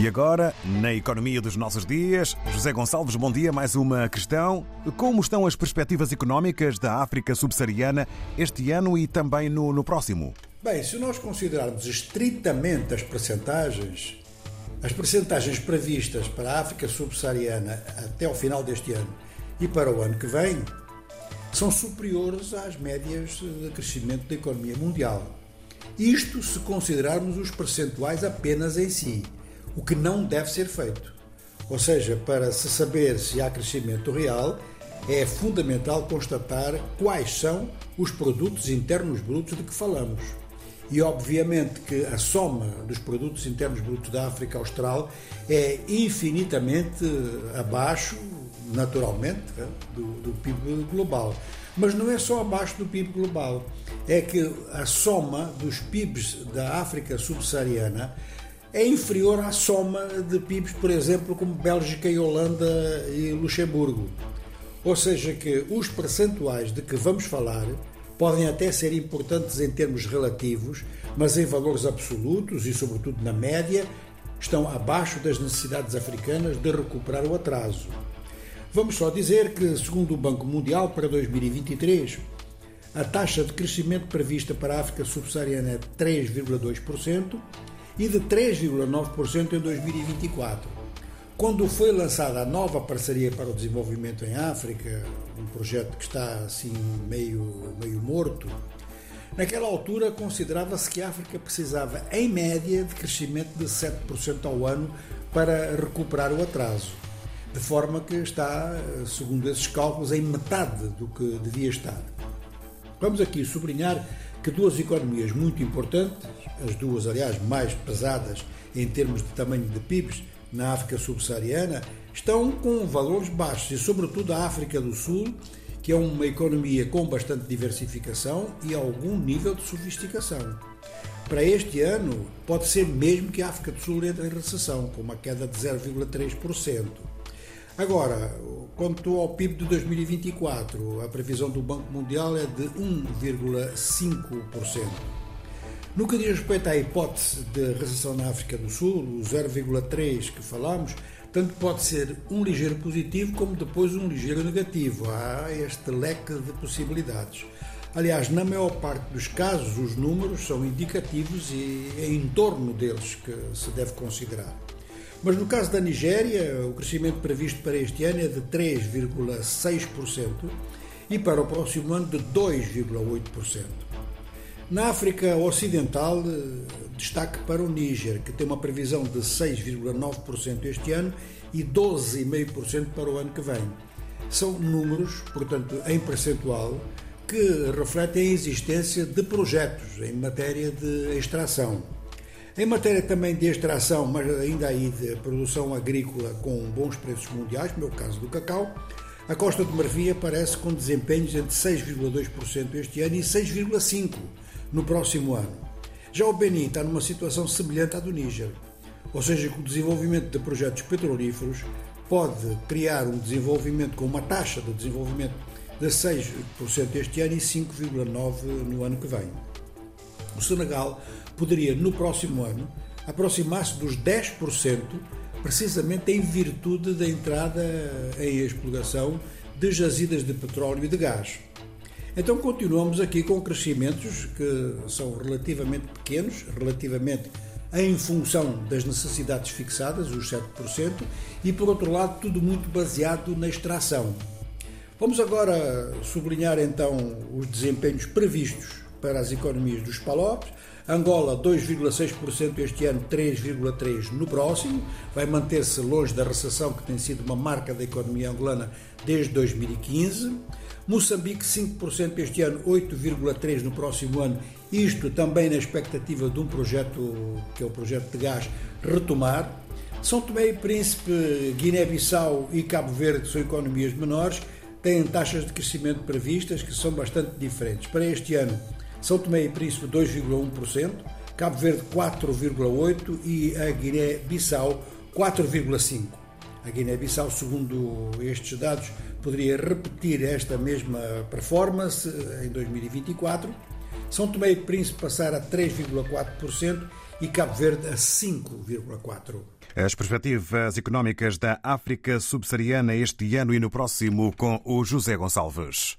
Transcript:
E agora, na economia dos nossos dias, José Gonçalves, bom dia. Mais uma questão. Como estão as perspectivas económicas da África subsaariana este ano e também no, no próximo? Bem, se nós considerarmos estritamente as percentagens, as percentagens previstas para a África subsaariana até ao final deste ano e para o ano que vem, são superiores às médias de crescimento da economia mundial. Isto se considerarmos os percentuais apenas em si, o que não deve ser feito. Ou seja, para se saber se há crescimento real, é fundamental constatar quais são os produtos internos brutos de que falamos. E obviamente que a soma dos produtos internos brutos da África Austral é infinitamente abaixo, naturalmente, do, do PIB global. Mas não é só abaixo do PIB global, é que a soma dos PIBs da África subsaariana é inferior à soma de PIBs, por exemplo, como Bélgica e Holanda e Luxemburgo. Ou seja, que os percentuais de que vamos falar podem até ser importantes em termos relativos, mas em valores absolutos e, sobretudo, na média, estão abaixo das necessidades africanas de recuperar o atraso. Vamos só dizer que, segundo o Banco Mundial, para 2023, a taxa de crescimento prevista para a África subsaariana é de 3,2% e de 3,9% em 2024. Quando foi lançada a nova parceria para o desenvolvimento em África, um projeto que está assim meio, meio morto, naquela altura considerava-se que a África precisava, em média, de crescimento de 7% ao ano para recuperar o atraso de forma que está, segundo esses cálculos, em metade do que devia estar. Vamos aqui sublinhar que duas economias muito importantes, as duas, aliás, mais pesadas em termos de tamanho de PIBs na África subsaariana, estão com valores baixos e, sobretudo, a África do Sul, que é uma economia com bastante diversificação e algum nível de sofisticação. Para este ano, pode ser mesmo que a África do Sul entre em recessão, com uma queda de 0,3%. Agora, quanto ao PIB de 2024, a previsão do Banco Mundial é de 1,5%. No que diz respeito à hipótese de recessão na África do Sul, o 0,3 que falamos, tanto pode ser um ligeiro positivo como depois um ligeiro negativo. Há este leque de possibilidades. Aliás, na maior parte dos casos, os números são indicativos e é em torno deles que se deve considerar. Mas no caso da Nigéria, o crescimento previsto para este ano é de 3,6% e para o próximo ano de 2,8%. Na África Ocidental, destaque para o Níger, que tem uma previsão de 6,9% este ano e 12,5% para o ano que vem. São números, portanto, em percentual, que refletem a existência de projetos em matéria de extração. Em matéria também de extração, mas ainda aí de produção agrícola com bons preços mundiais, como é o caso do cacau, a Costa de Marfim aparece com desempenhos entre 6,2% este ano e 6,5% no próximo ano. Já o Benin está numa situação semelhante à do Níger, ou seja, que o desenvolvimento de projetos petrolíferos pode criar um desenvolvimento com uma taxa de desenvolvimento de 6% este ano e 5,9% no ano que vem. O Senegal poderia, no próximo ano, aproximar-se dos 10%, precisamente em virtude da entrada em exploração de jazidas de petróleo e de gás. Então continuamos aqui com crescimentos que são relativamente pequenos, relativamente em função das necessidades fixadas, os 7%, e por outro lado, tudo muito baseado na extração. Vamos agora sublinhar então os desempenhos previstos para as economias dos PALOPs. Angola 2,6% este ano, 3,3% no próximo. Vai manter-se longe da recessão que tem sido uma marca da economia angolana desde 2015. Moçambique 5% este ano, 8,3% no próximo ano. Isto também na expectativa de um projeto, que é o projeto de gás, retomar. São Tomé e Príncipe, Guiné-Bissau e Cabo Verde são economias menores, têm taxas de crescimento previstas que são bastante diferentes. Para este ano, são Tomé e Príncipe 2,1%, Cabo Verde 4,8% e a Guiné-Bissau 4,5%. A Guiné-Bissau, segundo estes dados, poderia repetir esta mesma performance em 2024. São Tomé e Príncipe passar a 3,4% e Cabo Verde a 5,4%. As perspectivas económicas da África subsaariana este ano e no próximo com o José Gonçalves.